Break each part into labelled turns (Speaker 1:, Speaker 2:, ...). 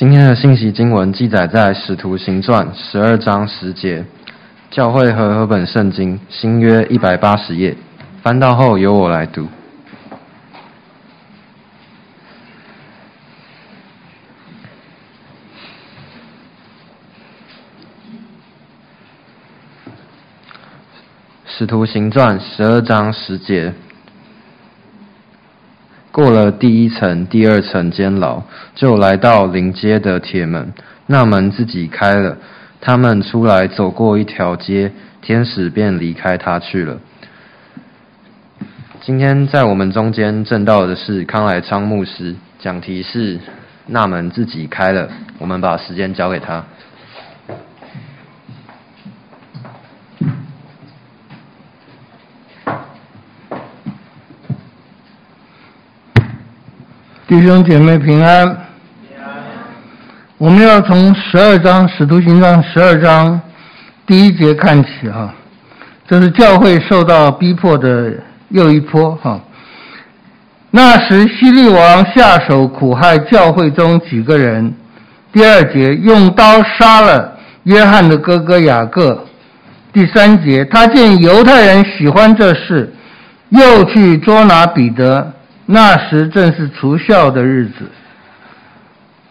Speaker 1: 今天的信息经文记载在《使徒行传》十二章十节，教会和合本圣经新约一百八十页，翻到后由我来读。《使徒行传》十二章十节。过了第一层、第二层监牢，就来到临街的铁门，那门自己开了，他们出来走过一条街，天使便离开他去了。今天在我们中间证道的是康来昌牧师，讲题是“那门自己开了”，我们把时间交给他。
Speaker 2: 弟兄姐妹平安。我们要从十二章《使徒行传》十二章第一节看起哈，这是教会受到逼迫的又一波哈。那时希律王下手苦害教会中几个人。第二节用刀杀了约翰的哥哥雅各。第三节他见犹太人喜欢这事，又去捉拿彼得。那时正是除孝的日子，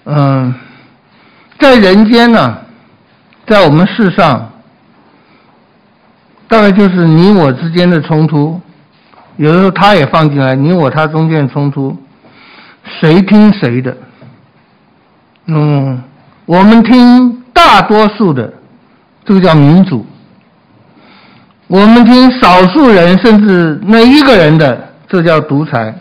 Speaker 2: 嗯，在人间呢、在我们世上，大概就是你我之间的冲突，有时候他也放进来，你我他中间的冲突，谁听谁的？嗯，我们听大多数的，这个叫民主；我们听少数人甚至那一个人的，这、叫独裁。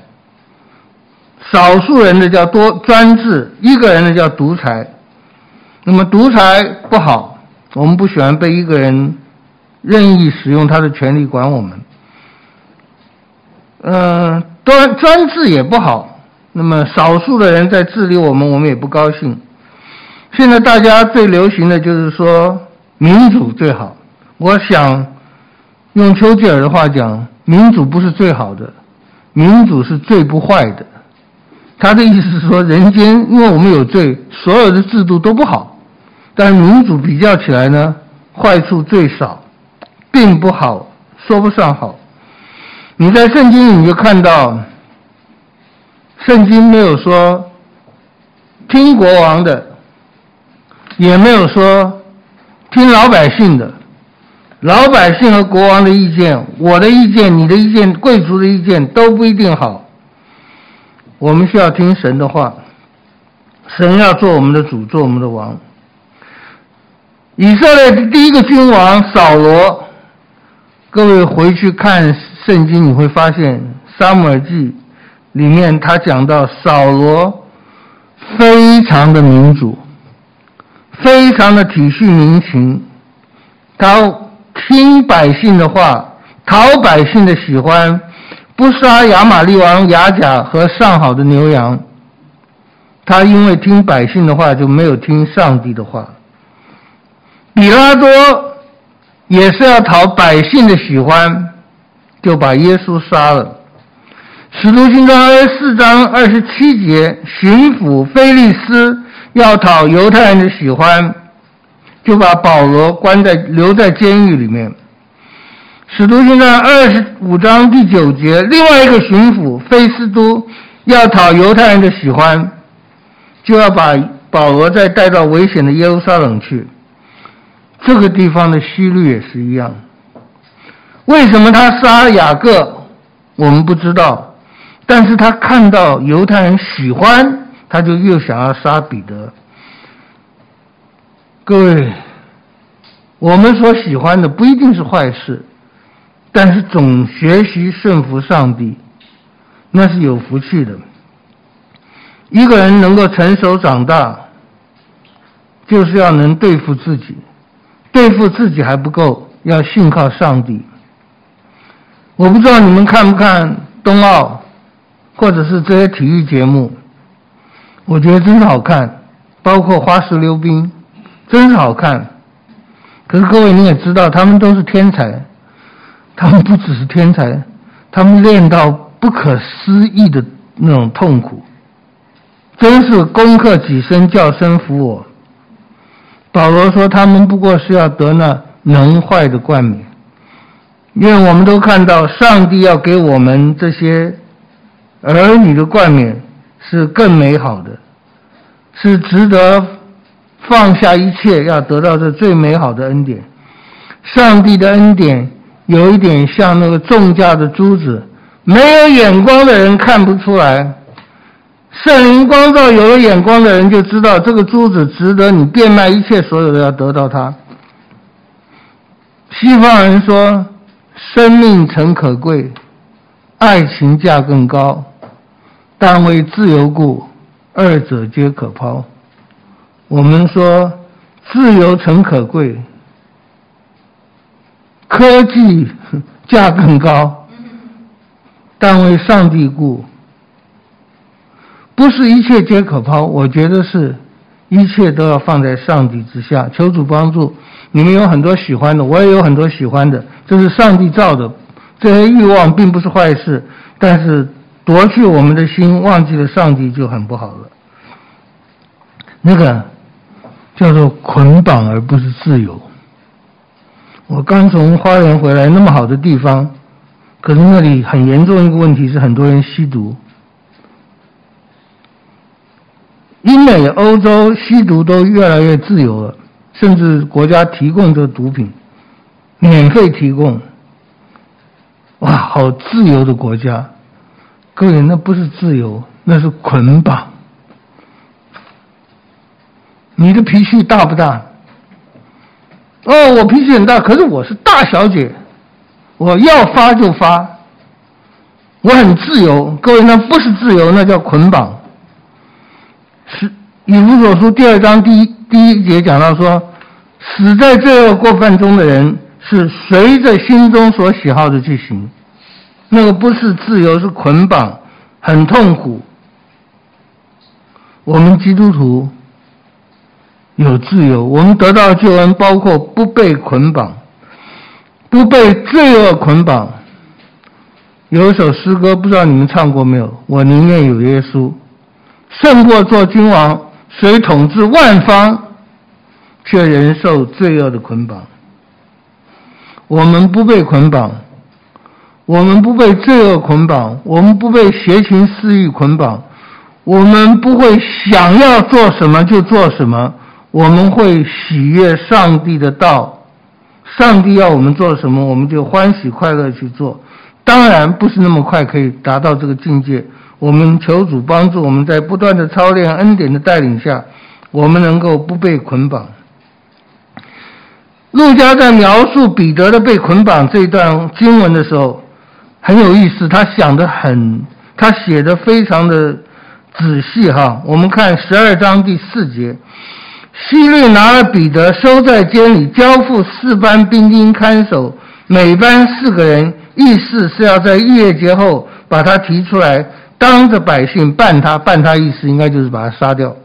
Speaker 2: 少数人的叫多专制，一个人的叫独裁。那么独裁不好，我们不喜欢被一个人任意使用他的权力管我们。嗯，专专制也不好。那么少数的人在治理我们，我们也不高兴。现在大家最流行的就是说民主最好。我想用丘吉尔的话讲，民主不是最好的，民主是最不坏的。他的意思是说，人间因为我们有罪，所有的制度都不好，但是民主比较起来呢，坏处最少，并不好，说不上好。你在圣经你就看到，圣经没有说听国王的，也没有说听老百姓的，老百姓和国王的意见，我的意见，你的意见，贵族的意见都不一定好。我们需要听神的话，神要做我们的主，做我们的王。以色列的第一个君王扫罗，各位回去看圣经，你会发现《撒母耳记》里面他讲到扫罗非常的民主，非常的体恤民情，他听百姓的话，讨百姓的喜欢。不杀亚玛利王亚甲和上好的牛羊，他因为听百姓的话，就没有听上帝的话。比拉多也是要讨百姓的喜欢，就把耶稣杀了。使徒行传二十四章二十七节，巡抚腓力斯要讨犹太人的喜欢，就把保罗关在留在监狱里面。使徒行传二十五章第九节，另外一个巡抚菲斯都要讨犹太人的喜欢，就要把保罗再带到危险的耶路撒冷去。这个地方的希律也是一样。为什么他杀雅各，我们不知道，但是他看到犹太人喜欢，他就又想要杀彼得。各位，我们所喜欢的不一定是坏事。但是总学习顺服上帝，那是有福气的。一个人能够成熟长大，就是要能对付自己，对付自己还不够，要信靠上帝。我不知道你们看不看冬奥，或者是这些体育节目，我觉得真是好看，包括花式溜冰，真好看。可是各位你也知道，他们都是天才。他们不只是天才，他们练到不可思议的那种痛苦，真是攻克己身，叫身服我。保罗说，他们不过是要得那能坏的冠冕，因为我们都看到，上帝要给我们这些儿女的冠冕是更美好的，是值得放下一切，要得到这最美好的恩典。上帝的恩典有一点像那个重价的珠子，没有眼光的人看不出来。圣灵光照，有了眼光的人就知道这个珠子值得你变卖一切所有的要得到它。西方人说，生命诚可贵，爱情价更高，但为自由故，二者皆可抛。我们说，自由诚可贵，科技价更高，但为上帝故。不是一切皆可抛，我觉得是一切都要放在上帝之下。求主帮助你们有很多喜欢的，我也有很多喜欢的，这是上帝造的。这些欲望并不是坏事，但是夺去我们的心，忘记了上帝就很不好了。那个叫做捆绑，而不是自由。我刚从花园回来，那么好的地方，可是那里很严重一个问题是，很多人吸毒。英美、欧洲吸毒都越来越自由了，甚至国家提供这毒品，免费提供。哇，好自由的国家！各位，那不是自由，那是捆绑。你的脾气大不大？哦，我脾气很大，可是我是大小姐，我要发就发，我很自由。各位，那不是自由，那叫捆绑。是以弗所书第二章第一第一节讲到说，死在罪恶过犯中的人是随着心中所喜好的去行，那个不是自由，是捆绑，很痛苦。我们基督徒有自由，我们得到救恩，包括不被捆绑，不被罪恶捆绑。有一首诗歌，不知道你们唱过没有？我宁愿有耶稣。胜过做君王，虽统治万方，却仍受罪恶的捆绑。我们不被捆绑，我们不被罪恶捆绑，我们不被邪情私欲捆绑，我们不会想要做什么就做什么，我们会喜悦上帝的道。上帝要我们做什么，我们就欢喜快乐去做。当然，不是那么快可以达到这个境界。我们求主帮助，我们在不断的操练恩典的带领下，我们能够不被捆绑。路加在描述彼得的被捆绑这一段经文的时候，很有意思，他想的很，他写的非常的仔细哈。我们看十二章第四节，希律拿了彼得收在监里，交付四班兵丁看守，每班四个人，意思是要在逾越节后把他提出来。当着百姓办他，办他意思应该就是把他杀掉。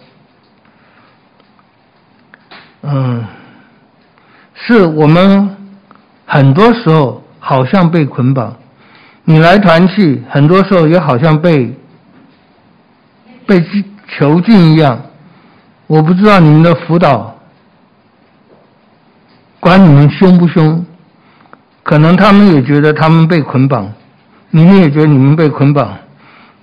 Speaker 2: 嗯，是我们很多时候好像被捆绑，你来团去，很多时候也好像被被囚禁一样。我不知道你们的辅导管你们凶不凶，可能他们也觉得他们被捆绑，你们也觉得你们被捆绑。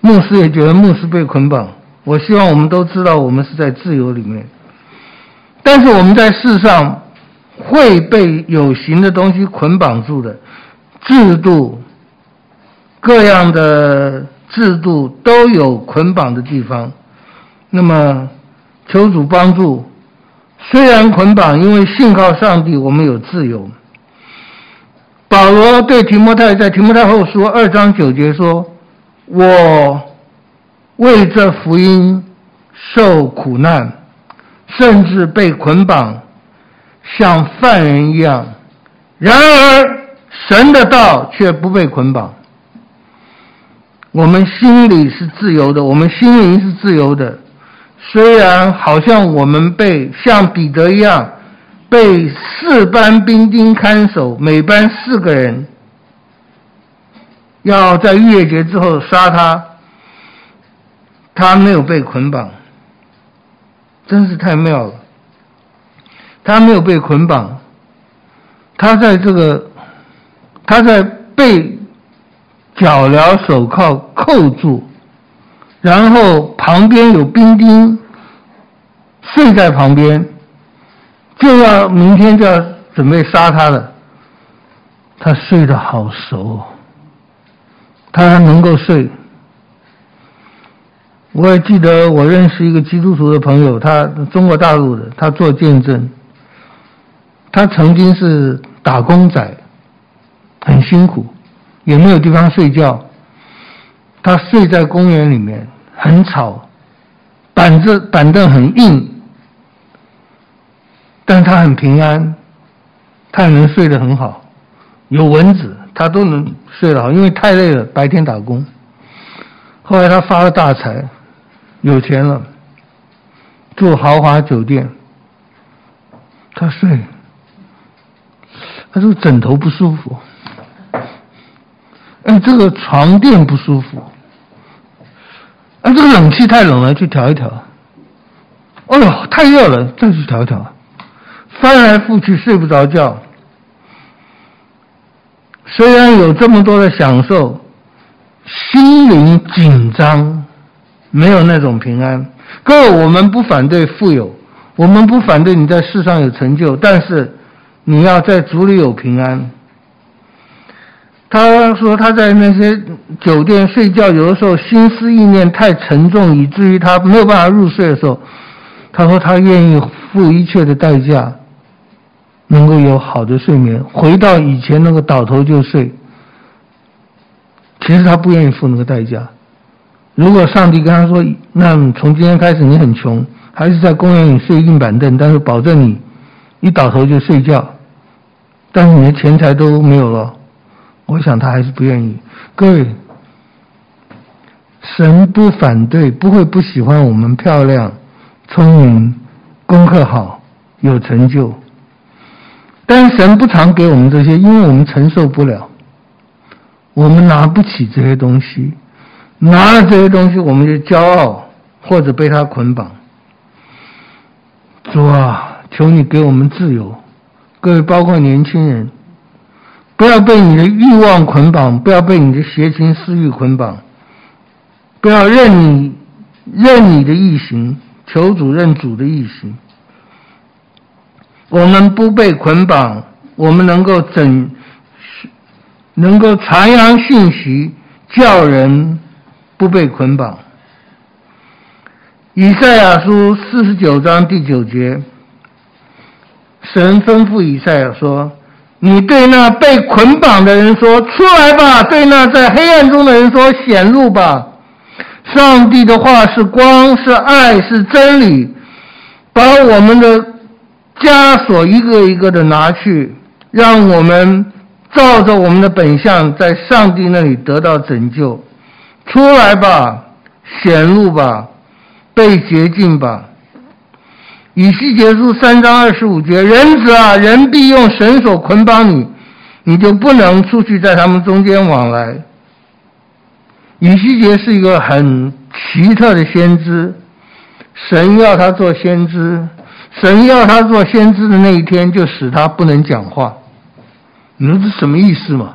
Speaker 2: 牧师也觉得牧师被捆绑。我希望我们都知道，我们是在自由里面。但是我们在世上会被有形的东西捆绑住的，制度，各样的制度都有捆绑的地方。那么，求主帮助。虽然捆绑，因为信靠上帝，我们有自由。保罗对提摩太在提摩太后书二章九节说。我为这福音受苦难，甚至被捆绑，像犯人一样。然而，神的道却不被捆绑。我们心里是自由的，我们心灵是自由的。虽然好像我们被像彼得一样，被四班兵丁看守，每班四个人。要在逾越节之后杀他，他没有被捆绑，真是太妙了。他没有被捆绑，他在这个，他在被脚镣手铐扣住，然后旁边有兵丁睡在旁边，就要明天就要准备杀他了。他睡得好熟，他还能够睡。我也记得我认识一个基督徒的朋友，他中国大陆的，他做见证。他曾经是打工仔，很辛苦，也没有地方睡觉。他睡在公园里面，很吵，板子板凳很硬，但他很平安，他也能睡得很好。有蚊子，他都能睡得好，因为太累了，白天打工。后来他发了大财，有钱了，住豪华酒店，他睡。他说枕头不舒服，哎，这个床垫不舒服，哎，这个冷气太冷了，去调一调。哎呦，太热了，再去调一调。翻来覆去睡不着觉。虽然有这么多的享受，心灵紧张，没有那种平安。各位，我们不反对富有，我们不反对你在世上有成就，但是。你要在主里有平安。他说他在那些酒店睡觉，有的时候心思意念太沉重，以至于他没有办法入睡的时候，他说他愿意付一切的代价，能够有好的睡眠，回到以前那个倒头就睡。其实他不愿意付那个代价。如果上帝跟他说：“那从今天开始你很穷，还是在公园里睡硬板凳，但是保证你。”一倒头就睡觉，但是你的钱财都没有了，我想他还是不愿意。各位，神不反对，不会不喜欢我们漂亮、聪明、功课好、有成就，但是神不常给我们这些，因为我们承受不了，我们拿不起这些东西，拿了这些东西我们就骄傲，或者被他捆绑。主啊！求你给我们自由，各位，包括年轻人，不要被你的欲望捆绑，不要被你的邪情私欲捆绑，不要任你任你的意行，求主任主的意行。我们不被捆绑，我们能够整，能够传扬信息，叫人不被捆绑。以赛亚书四十九章第九节。神吩咐以赛亚说：“你对那被捆绑的人说，出来吧；对那在黑暗中的人说，显露吧。上帝的话是光，是爱，是真理。把我们的枷锁一个一个的拿去，让我们照着我们的本相，在上帝那里得到拯救。出来吧，显露吧，被洁净吧。”以西结书三章二十五节，人子啊，人必用绳索捆绑你，你就不能出去在他们中间往来。以西结是一个很奇特的先知，神要他做先知，神要他做先知的那一天，就使他不能讲话。你说这什么意思嘛？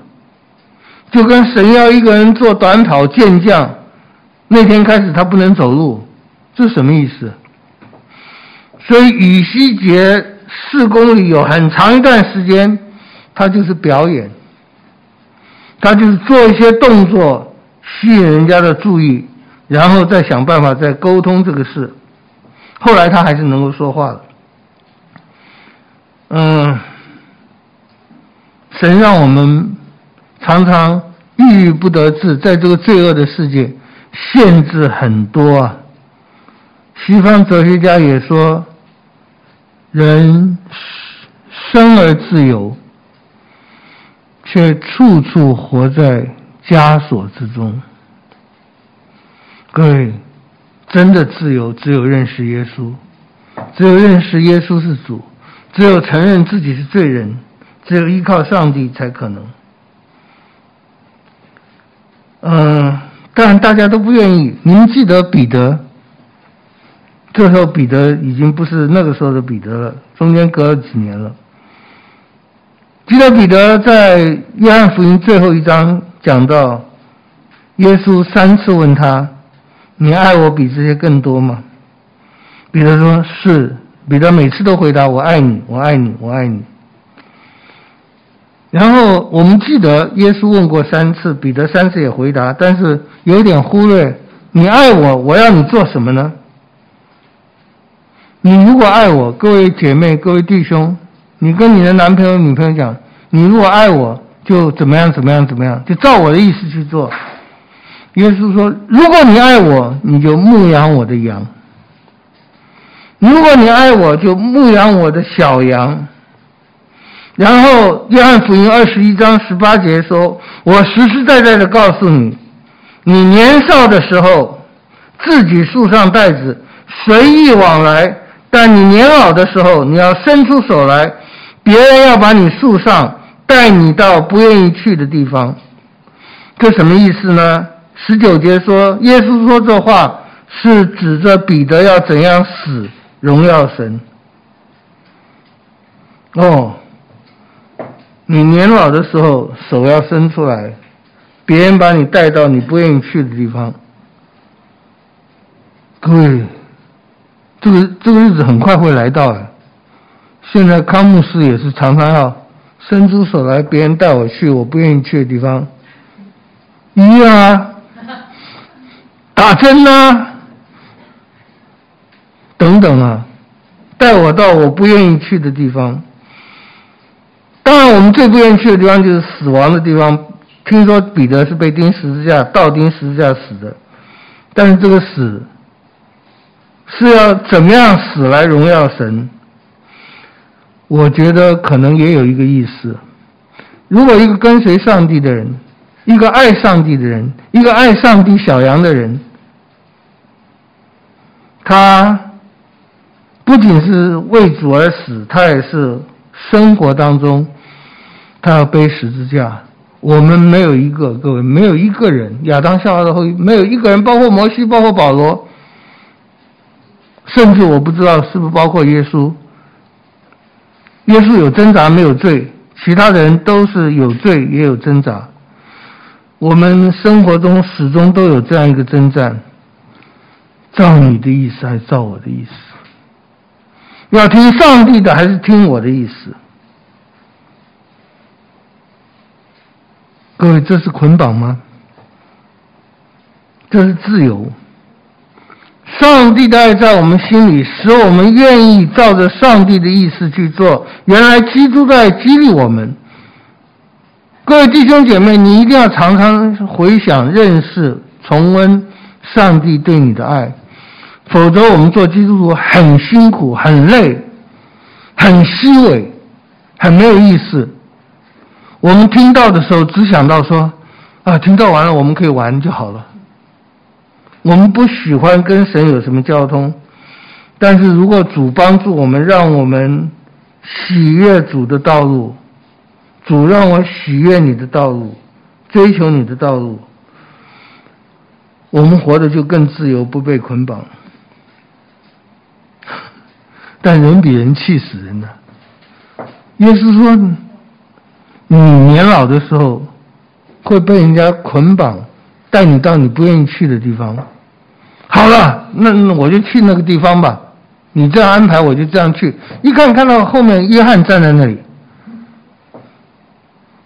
Speaker 2: 就跟神要一个人做短跑健将，那天开始他不能走路，这什么意思？所以羽西结事工里有很长一段时间，他就是表演，他就是做一些动作吸引人家的注意，然后再想办法再沟通这个事。后来他还是能够说话的。嗯，神让我们常常郁郁不得志，在这个罪恶的世界，限制很多啊。西方哲学家也说。人生而自由，却处处活在枷锁之中。各位，真的自由只有认识耶稣，只有认识耶稣是主，只有承认自己是罪人，只有依靠上帝才可能。嗯，但大家都不愿意。你们记得彼得这时候彼得已经不是那个时候的彼得了，中间隔了几年了。记得彼得在约翰福音最后一章讲到，耶稣三次问他：“你爱我比这些更多吗？”彼得说：“是。”彼得每次都回答：“我爱你，我爱你，我爱你。”然后我们记得耶稣问过三次，彼得三次也回答，但是有点忽略：“你爱我，我要你做什么呢？”你如果爱我，各位姐妹、各位弟兄，你跟你的男朋友、女朋友讲：“你如果爱我，就怎么样、怎么样、怎么样，就照我的意思去做。”耶稣说：“如果你爱我，你就牧养我的羊；如果你爱我，就牧养我的小羊。”然后约翰福音二十一章十八节说：“我实实在在的告诉你，你年少的时候，自己束上带子，随意往来。”但你年老的时候，你要伸出手来，别人要把你束上，带你到不愿意去的地方。这什么意思呢？十九节说，耶稣说这话是指着彼得要怎样死，荣耀神。哦，你年老的时候，手要伸出来，别人把你带到你不愿意去的地方。各位。这个这个日子很快会来到的。现在康牧师也是常常要伸出手来，别人带我去我不愿意去的地方，一样啊，打针啊，等等啊，带我到我不愿意去的地方。当然，我们最不愿意去的地方就是死亡的地方。听说彼得是被钉十字架，倒钉十字架死的，但是这个死。是要怎么样死来荣耀神？我觉得可能也有一个意思。如果一个跟随上帝的人，一个爱上帝的人，一个爱上帝小羊的人，他不仅是为主而死，他也是生活当中他要背十字架。我们没有一个，各位没有一个人，亚当夏娃的后裔没有一个人，包括摩西，包括保罗。甚至我不知道是不是包括耶稣。耶稣有挣扎没有罪，其他人都是有罪也有挣扎。我们生活中始终都有这样一个征战：照你的意思还是照我的意思？要听上帝的还是听我的意思？各位，这是捆绑吗？这是自由。上帝的爱在我们心里，使我们愿意照着上帝的意思去做。原来基督在激励我们。各位弟兄姐妹，你一定要常常回想、认识、重温上帝对你的爱，否则我们做基督徒很辛苦、很累、很虚伪、很没有意思。我们听到的时候，只想到说：“啊，听到完了，我们可以玩就好了。”我们不喜欢跟神有什么交通，但是如果主帮助我们，让我们喜悦主的道路，主让我喜悦你的道路，追求你的道路，我们活得就更自由，不被捆绑。但人比人气死人的，耶稣说，你年老的时候会被人家捆绑，带你到你不愿意去的地方。好了，那我就去那个地方吧。你这样安排，我就这样去。一看看到后面约翰站在那里，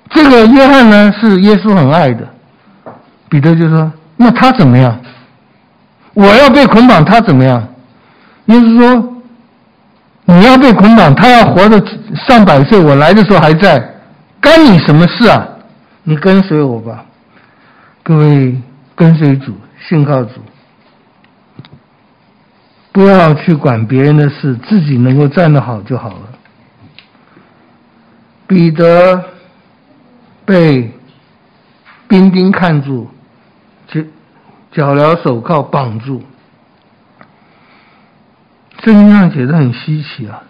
Speaker 2: 这个约翰呢是耶稣很爱的。彼得就说：“那他怎么样？我要被捆绑，他怎么样？”耶稣说：“你要被捆绑，他要活到上百岁，我来的时候还在，干你什么事啊？你跟随我吧，各位跟随主，信靠主。”不要去管别人的事，自己能够站得好就好了。彼得被兵丁看住，脚脚镣手铐绑住。圣经上写的很稀奇啊，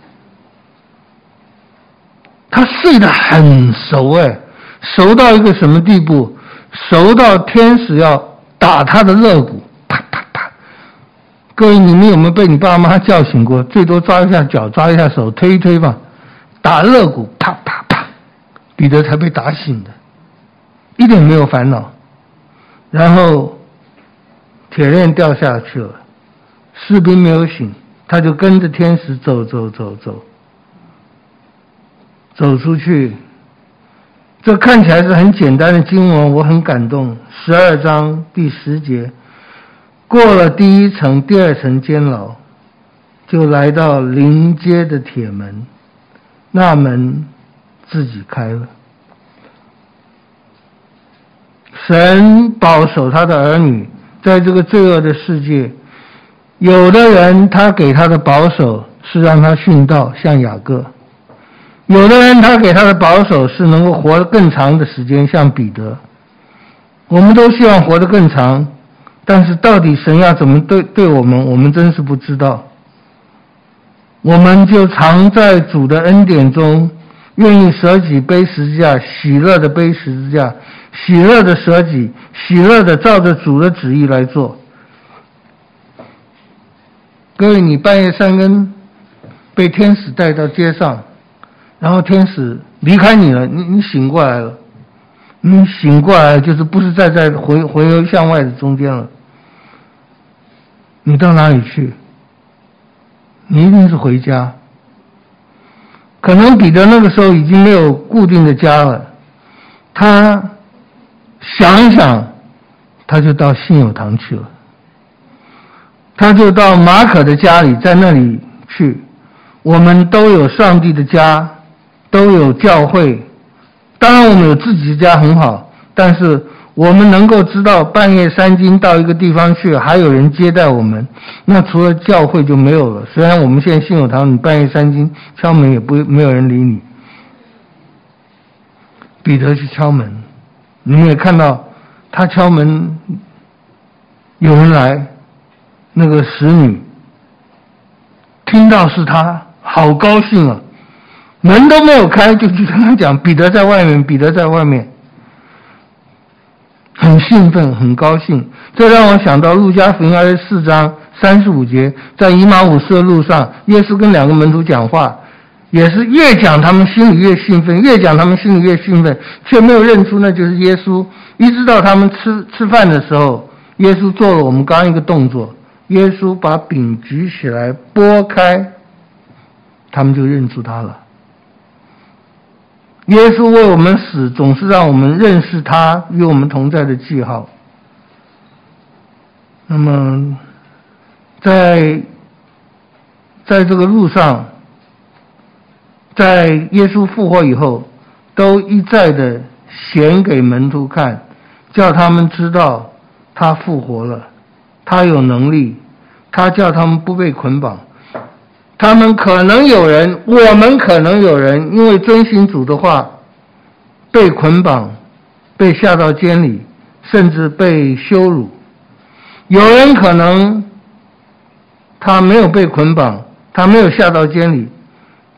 Speaker 2: 他睡得很熟哎，熟到一个什么地步？熟到天使要打他的肋骨。各位，你们有没有被你爸妈叫醒过？最多抓一下脚，抓一下手，推一推吧，打肋骨，啪啪啪，彼得才被打醒的，一点没有烦恼。然后铁链掉下去了，士兵没有醒，他就跟着天使走走走走，走出去。这看起来是很简单的经文，我很感动。十二章第十节。过了第一层、第二层监牢，就来到临街的铁门，那门自己开了。神保守他的儿女，在这个罪恶的世界，有的人他给他的保守是让他殉道，像雅各；有的人他给他的保守是能够活得更长的时间，像彼得。我们都希望活得更长。但是到底神要怎么对对我们，我们真是不知道。我们就常在主的恩典中，愿意舍己背十字架，喜乐的背十字架，喜乐的舍己，喜乐的照着主的旨意来做。各位，你半夜三更被天使带到街上，然后天使离开你了，你你醒过来了，你醒过来就是不是在在回回流向外的中间了。你到哪里去？你一定是回家。可能彼得那个时候已经没有固定的家了，他想一想，他就到信友堂去了。他就到马可的家里，在那里去。我们都有上帝的家，都有教会。当然，我们有自己的家很好，但是。我们能够知道半夜三更到一个地方去，还有人接待我们，那除了教会就没有了。虽然我们现在信友堂，你半夜三更敲门也不没有人理你。彼得去敲门，你也看到他敲门，有人来，那个使女听到是他，好高兴啊，门都没有开就去跟他讲，彼得在外面，彼得在外面。很兴奋，很高兴，这让我想到《路加福音》二十四章三十五节，在以马忤斯的路上，耶稣跟两个门徒讲话，也是越讲他们心里越兴奋，越讲他们心里越兴奋，却没有认出那就是耶稣。一直到他们吃吃饭的时候，耶稣做了我们刚一个动作，耶稣把饼举起来拨开，他们就认出他了。耶稣为我们死，总是让我们认识他与我们同在的记号。那么，在在这个路上，在耶稣复活以后，都一再的显给门徒看，叫他们知道他复活了，他有能力，他叫他们不被捆绑。他们可能有人，我们可能有人，因为遵行主的话，被捆绑，被下到监里，甚至被羞辱。有人可能他没有被捆绑，他没有下到监里。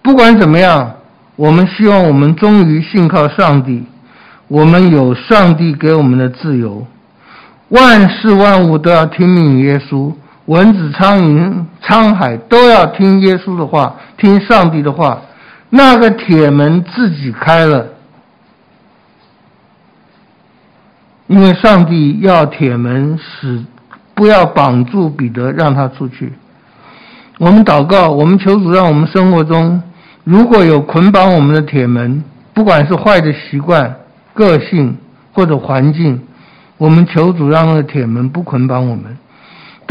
Speaker 2: 不管怎么样，我们希望我们终于信靠上帝，我们有上帝给我们的自由，万事万物都要听命耶稣。蚊子、苍蝇、沧海都要听耶稣的话，听上帝的话。那个铁门自己开了，因为上帝要铁门使不要绑住彼得，让他出去。我们祷告，我们求主让我们生活中如果有捆绑我们的铁门，不管是坏的习惯、个性或者环境，我们求主让那个铁门不捆绑我们。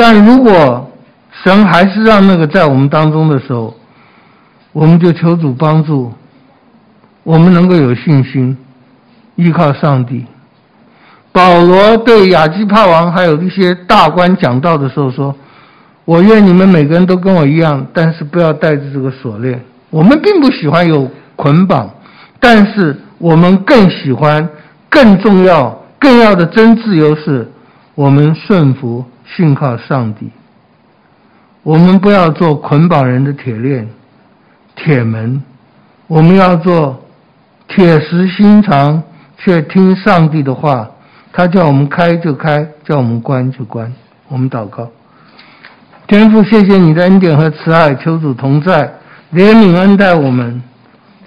Speaker 2: 但如果神还是让那个在我们当中的时候，我们就求主帮助，我们能够有信心，依靠上帝。保罗对亚基帕王还有一些大官讲道的时候说：“我愿你们每个人都跟我一样，但是不要带着这个锁链。我们并不喜欢有捆绑，但是我们更喜欢，更重要、更要的真自由是，我们顺服。”信靠上帝，我们不要做捆绑人的铁链、铁门，我们要做铁石心肠，却听上帝的话。他叫我们开就开，叫我们关就关。我们祷告，天父，谢谢你的恩典和慈爱，求主同在，怜悯恩待我们。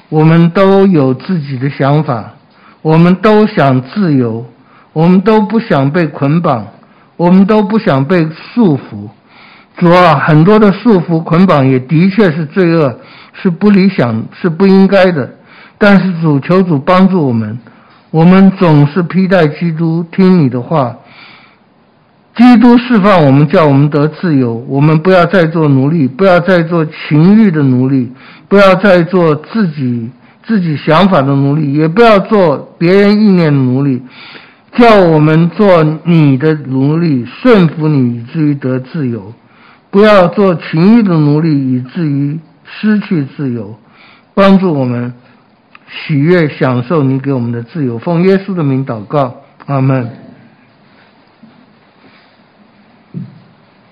Speaker 2: 我们都有自己的想法，我们都想自由，我们都不想被捆绑，我们都不想被束缚。主啊，很多的束缚捆绑也的确是罪恶，是不理想，是不应该的。但是主，求主帮助我们，我们总是披戴基督，听你的话。基督释放我们，叫我们得自由。我们不要再做奴隶，不要再做情欲的奴隶，不要再做自己自己想法的奴隶，也不要做别人意念的奴隶。叫我们做你的奴隶，顺服你，以至于得自由。不要做情欲的奴隶，以至于失去自由。帮助我们喜悦享受你给我们的自由。奉耶稣的名祷告，阿门。